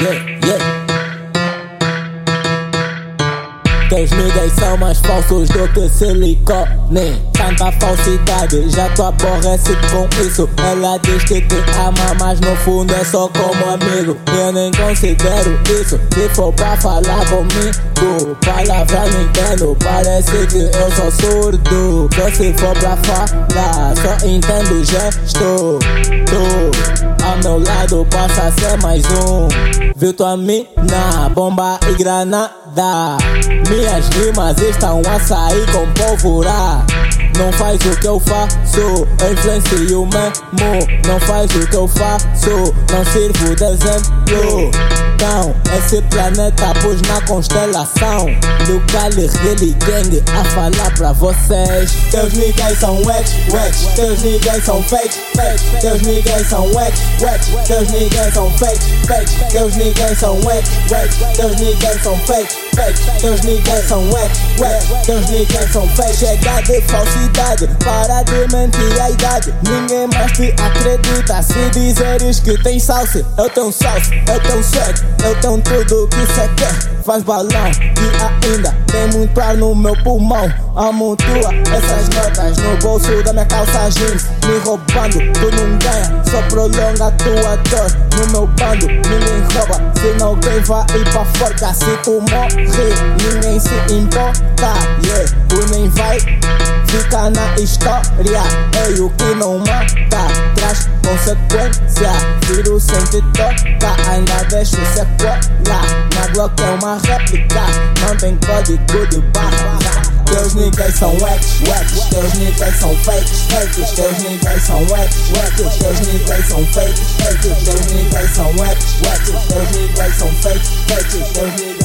Yeah, yeah. Que niggas são mais falsos do que silicone. Tanta falsidade, já tu aborrece com isso. Ela diz que te ama, mas no fundo é só como amigo. Eu nem considero isso, se for pra falar comigo Palavra não entendo, parece que eu sou surdo. Só se for pra falar, só entendo gesto. tu ao meu lado passa a ser mais um. Viu tua mina, bomba e granada. Minhas rimas estão a sair com pólvora. Não faz o que eu faço, eu influencio mesmo. Não faz o que eu faço, não sirvo de exemplo. Então, esse planeta pus na constelação. Do Cali Really Gang a falar pra vocês. Teus niggas são ex, ex. Teus niggas são fake, fake. Teus niggas são ex, ex. Teus niggas são fake, fake. Teus niggas são ex, ex. Teus niggas são fake, fake. Teus niggas são ex, ex. Teus niggas são fake. Chega de falsidade, para de mentir a idade. Ninguém mais te acredita se dizeres que tem salsa. Eu tenho salsa, eu tenho swag, eu tenho tudo que cê quer. Faz balão e ainda tem muito ar no meu pulmão. Amontoa essas notas no bolso da minha calça jeans. Me roubando, tu não ganha, só prolonga a tua dor. No meu bando, ninguém rouba, se alguém vai ir pra forca. Se tu morrer, ninguém se importa. Ficar na história. É o que não mata, traz consequência. Viro sem te tocar, ainda deixo sequela. Na Glock é uma réplica, não tem código de barra. Teus niggas são ex, ex. Teus niggas são fakes, fakes. Teus niggas são ex, ex. Teus niggas são fakes, fakes. Teus niggas são ex, ex. Teus niggas são fakes, fakes. Teus niggas